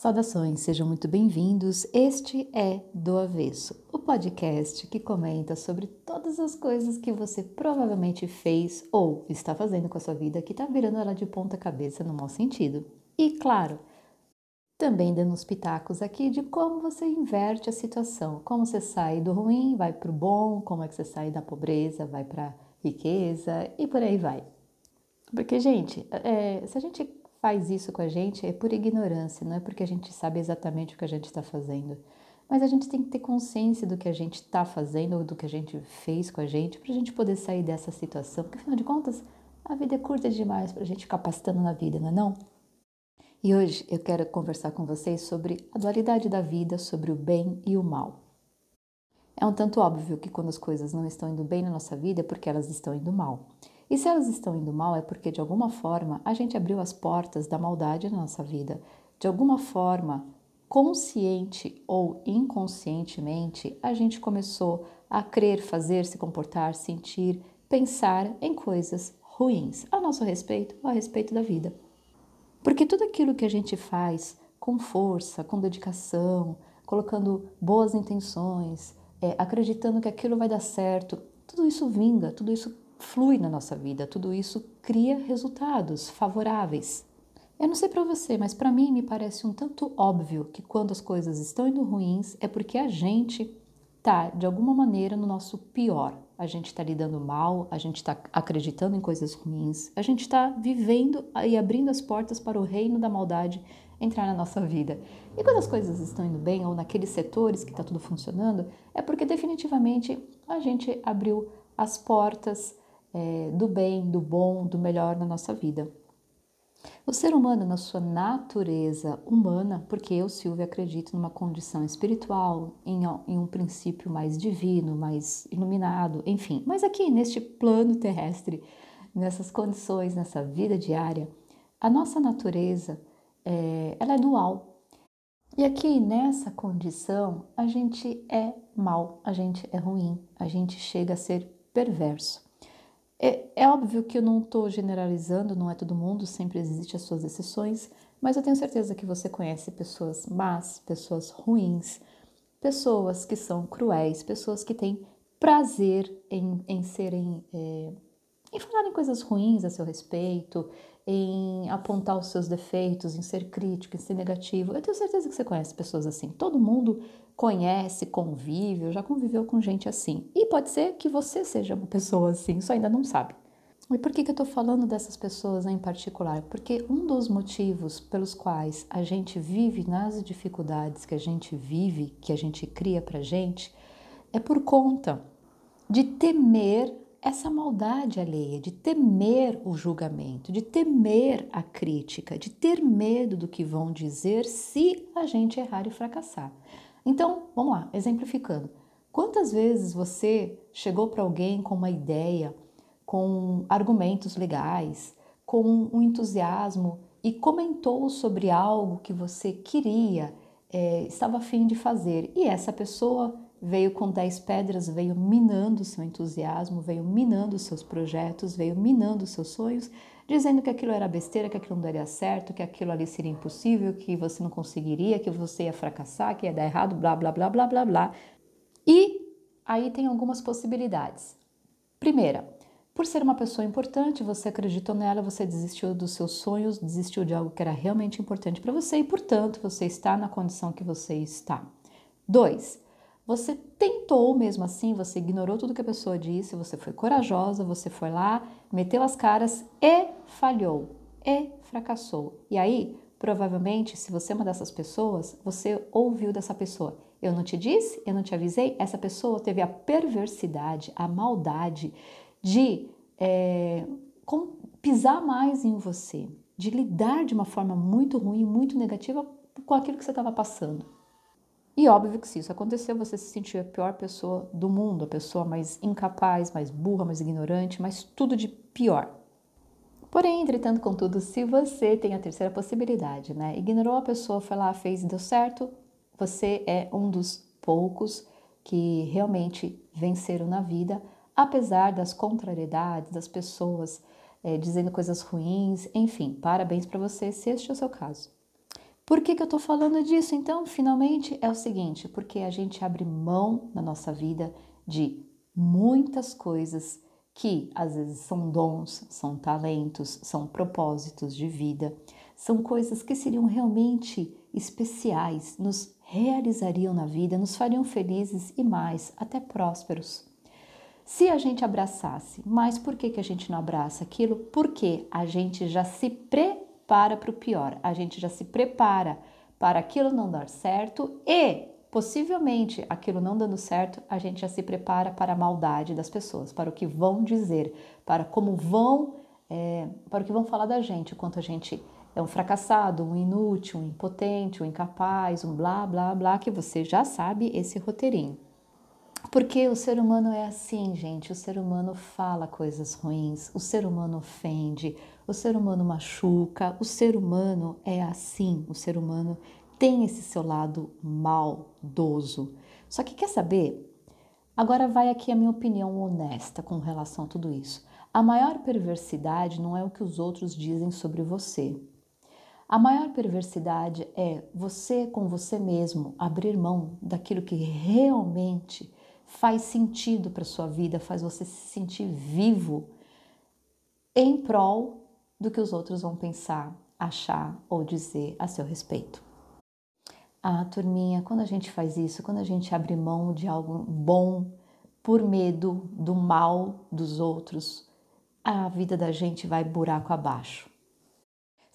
Saudações, sejam muito bem-vindos. Este é Do Avesso, o podcast que comenta sobre todas as coisas que você provavelmente fez ou está fazendo com a sua vida que está virando ela de ponta cabeça no mau sentido. E, claro, também dando os pitacos aqui de como você inverte a situação, como você sai do ruim, vai para o bom, como é que você sai da pobreza, vai para riqueza e por aí vai. Porque, gente, é, se a gente faz isso com a gente é por ignorância, não é porque a gente sabe exatamente o que a gente está fazendo. Mas a gente tem que ter consciência do que a gente está fazendo ou do que a gente fez com a gente para a gente poder sair dessa situação. Porque afinal de contas, a vida é curta demais para a gente ficar pastando na vida, não é não? E hoje eu quero conversar com vocês sobre a dualidade da vida, sobre o bem e o mal. É um tanto óbvio que quando as coisas não estão indo bem na nossa vida é porque elas estão indo mal. E se elas estão indo mal é porque de alguma forma a gente abriu as portas da maldade na nossa vida. De alguma forma, consciente ou inconscientemente, a gente começou a crer, fazer, se comportar, sentir, pensar em coisas ruins a nosso respeito a respeito da vida. Porque tudo aquilo que a gente faz com força, com dedicação, colocando boas intenções, é, acreditando que aquilo vai dar certo, tudo isso vinga, tudo isso flui na nossa vida, tudo isso cria resultados favoráveis. Eu não sei para você, mas para mim me parece um tanto óbvio que quando as coisas estão indo ruins é porque a gente tá de alguma maneira no nosso pior. A gente está lidando mal, a gente está acreditando em coisas ruins, a gente está vivendo e abrindo as portas para o reino da maldade entrar na nossa vida. E quando as coisas estão indo bem, ou naqueles setores que está tudo funcionando, é porque definitivamente a gente abriu as portas é, do bem, do bom, do melhor na nossa vida. O ser humano, na sua natureza humana, porque eu, Silvia, acredito numa condição espiritual, em, em, um princípio mais divino, mais iluminado, enfim. Mas aqui, neste plano terrestre, nessas condições, nessa vida diária, a nossa natureza, é, ela é dual. E aqui, nessa condição, a gente é mal, a gente é ruim, a gente chega a ser perverso. É, é óbvio que eu não estou generalizando, não é todo mundo, sempre existe as suas exceções, mas eu tenho certeza que você conhece pessoas más, pessoas ruins, pessoas que são cruéis, pessoas que têm prazer em, em serem. É, em falarem coisas ruins a seu respeito, em apontar os seus defeitos, em ser crítico, em ser negativo. Eu tenho certeza que você conhece pessoas assim. Todo mundo conhece, convive, já conviveu com gente assim. E pode ser que você seja uma pessoa assim, só ainda não sabe. E por que, que eu estou falando dessas pessoas em particular? Porque um dos motivos pelos quais a gente vive nas dificuldades que a gente vive, que a gente cria pra gente, é por conta de temer essa maldade alheia, de temer o julgamento, de temer a crítica, de ter medo do que vão dizer se a gente errar e fracassar. Então, vamos lá, exemplificando. Quantas vezes você chegou para alguém com uma ideia, com argumentos legais, com um entusiasmo e comentou sobre algo que você queria, é, estava afim de fazer e essa pessoa veio com dez pedras, veio minando seu entusiasmo, veio minando seus projetos, veio minando seus sonhos, dizendo que aquilo era besteira, que aquilo não daria certo, que aquilo ali seria impossível, que você não conseguiria, que você ia fracassar, que ia dar errado, blá, blá, blá, blá, blá, blá. E aí tem algumas possibilidades. Primeira, por ser uma pessoa importante, você acreditou nela, você desistiu dos seus sonhos, desistiu de algo que era realmente importante para você e, portanto, você está na condição que você está. Dois, você tentou mesmo assim, você ignorou tudo que a pessoa disse, você foi corajosa, você foi lá, meteu as caras e falhou, e fracassou. E aí, provavelmente, se você é uma dessas pessoas, você ouviu dessa pessoa. Eu não te disse, eu não te avisei. Essa pessoa teve a perversidade, a maldade de é, com, pisar mais em você, de lidar de uma forma muito ruim, muito negativa com aquilo que você estava passando. E óbvio que se isso aconteceu, você se sentiu a pior pessoa do mundo, a pessoa mais incapaz, mais burra, mais ignorante, mais tudo de pior. Porém, entretanto, contudo, se você tem a terceira possibilidade, né? Ignorou a pessoa, foi lá, fez e deu certo, você é um dos poucos que realmente venceram na vida, apesar das contrariedades, das pessoas é, dizendo coisas ruins, enfim, parabéns para você se este é o seu caso. Por que, que eu estou falando disso? Então, finalmente, é o seguinte: porque a gente abre mão na nossa vida de muitas coisas que às vezes são dons, são talentos, são propósitos de vida, são coisas que seriam realmente especiais, nos realizariam na vida, nos fariam felizes e mais, até prósperos. Se a gente abraçasse, mas por que, que a gente não abraça aquilo? Porque a gente já se prepara para o pior, a gente já se prepara para aquilo não dar certo e possivelmente aquilo não dando certo, a gente já se prepara para a maldade das pessoas, para o que vão dizer, para como vão, é, para o que vão falar da gente, quanto a gente é um fracassado, um inútil, um impotente, um incapaz, um blá blá blá, que você já sabe esse roteirinho. Porque o ser humano é assim, gente. O ser humano fala coisas ruins, o ser humano ofende, o ser humano machuca, o ser humano é assim. O ser humano tem esse seu lado maldoso. Só que quer saber? Agora vai aqui a minha opinião honesta com relação a tudo isso. A maior perversidade não é o que os outros dizem sobre você. A maior perversidade é você com você mesmo abrir mão daquilo que realmente faz sentido para sua vida, faz você se sentir vivo em prol do que os outros vão pensar, achar ou dizer a seu respeito. Ah, turminha, quando a gente faz isso, quando a gente abre mão de algo bom por medo do mal dos outros, a vida da gente vai buraco abaixo.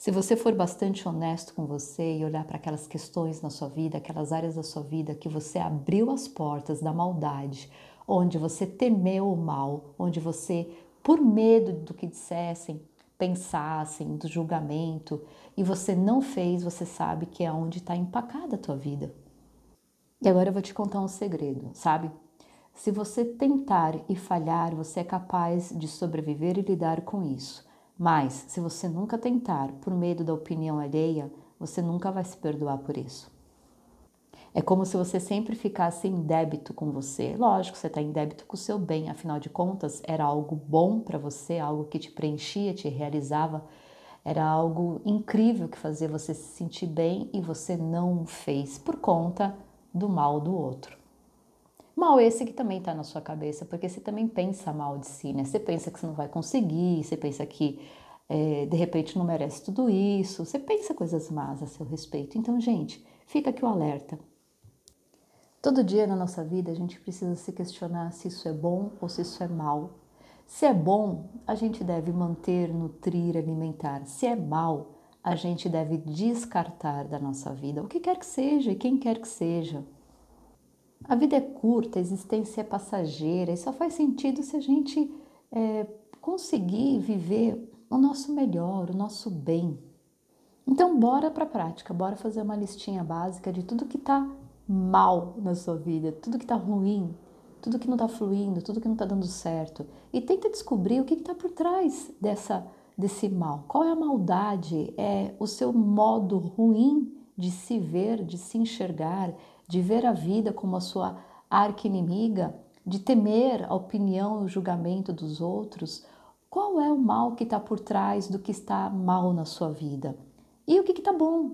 Se você for bastante honesto com você e olhar para aquelas questões na sua vida, aquelas áreas da sua vida que você abriu as portas da maldade, onde você temeu o mal, onde você, por medo do que dissessem, pensassem, do julgamento, e você não fez, você sabe que é onde está empacada a tua vida. E agora eu vou te contar um segredo, sabe? Se você tentar e falhar, você é capaz de sobreviver e lidar com isso. Mas, se você nunca tentar por medo da opinião alheia, você nunca vai se perdoar por isso. É como se você sempre ficasse em débito com você. Lógico, você está em débito com o seu bem, afinal de contas, era algo bom para você, algo que te preenchia, te realizava, era algo incrível que fazia você se sentir bem e você não fez por conta do mal do outro. Mal esse que também está na sua cabeça, porque você também pensa mal de si, né? Você pensa que você não vai conseguir, você pensa que é, de repente não merece tudo isso, você pensa coisas más a seu respeito. Então, gente, fica aqui o alerta. Todo dia na nossa vida a gente precisa se questionar se isso é bom ou se isso é mal. Se é bom, a gente deve manter, nutrir, alimentar. Se é mal, a gente deve descartar da nossa vida, o que quer que seja e quem quer que seja. A vida é curta, a existência é passageira e só faz sentido se a gente é, conseguir viver o nosso melhor, o nosso bem. Então, bora para a prática, bora fazer uma listinha básica de tudo que está mal na sua vida, tudo que está ruim, tudo que não está fluindo, tudo que não está dando certo. E tenta descobrir o que está por trás dessa, desse mal. Qual é a maldade? É o seu modo ruim de se ver, de se enxergar, de ver a vida como a sua arqui-inimiga, de temer a opinião e o julgamento dos outros, qual é o mal que está por trás do que está mal na sua vida? E o que está bom?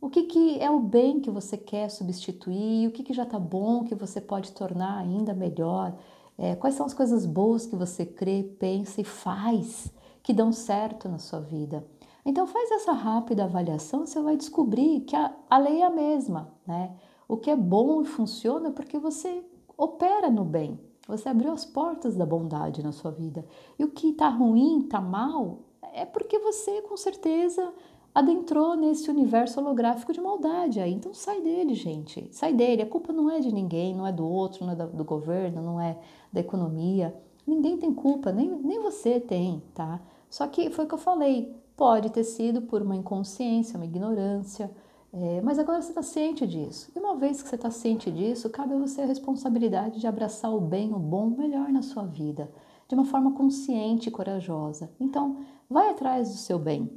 O que, que é o bem que você quer substituir? O que, que já está bom que você pode tornar ainda melhor? É, quais são as coisas boas que você crê, pensa e faz que dão certo na sua vida? Então faz essa rápida avaliação, você vai descobrir que a, a lei é a mesma, né? O que é bom e funciona porque você opera no bem. Você abriu as portas da bondade na sua vida. E o que está ruim, está mal, é porque você com certeza adentrou nesse universo holográfico de maldade aí. Então sai dele, gente. Sai dele. A culpa não é de ninguém, não é do outro, não é do governo, não é da economia. Ninguém tem culpa, nem, nem você tem, tá? Só que foi o que eu falei. Pode ter sido por uma inconsciência, uma ignorância, é, mas agora você está ciente disso. E uma vez que você está ciente disso, cabe a você a responsabilidade de abraçar o bem, o bom, o melhor na sua vida, de uma forma consciente e corajosa. Então, vai atrás do seu bem.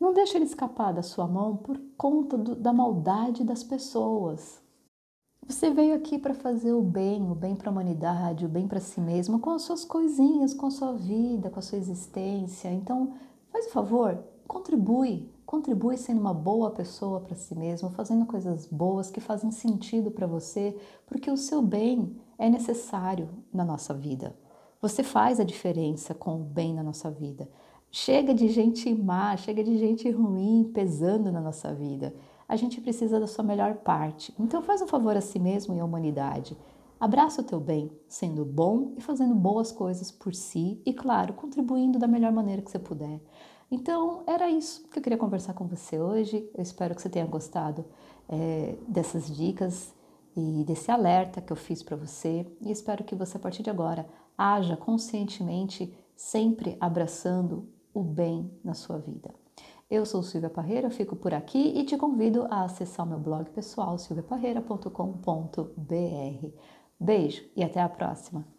Não deixe ele escapar da sua mão por conta do, da maldade das pessoas. Você veio aqui para fazer o bem, o bem para a humanidade, o bem para si mesmo, com as suas coisinhas, com a sua vida, com a sua existência. Então, faz o favor, contribui, contribui sendo uma boa pessoa para si mesmo, fazendo coisas boas que fazem sentido para você, porque o seu bem é necessário na nossa vida. Você faz a diferença com o bem na nossa vida. Chega de gente má, chega de gente ruim pesando na nossa vida. A gente precisa da sua melhor parte. Então faz um favor a si mesmo e à humanidade. Abraça o teu bem, sendo bom e fazendo boas coisas por si e, claro, contribuindo da melhor maneira que você puder. Então, era isso que eu queria conversar com você hoje. Eu espero que você tenha gostado é, dessas dicas e desse alerta que eu fiz para você. E espero que você, a partir de agora, haja conscientemente, sempre abraçando o bem na sua vida. Eu sou Silvia Parreira, fico por aqui e te convido a acessar o meu blog pessoal silviaparreira.com.br. Beijo e até a próxima!